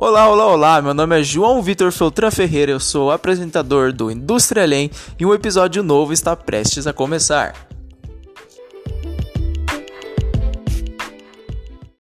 Olá, olá, olá, meu nome é João Vitor Feltran Ferreira, eu sou apresentador do Indústria Além e um episódio novo está prestes a começar.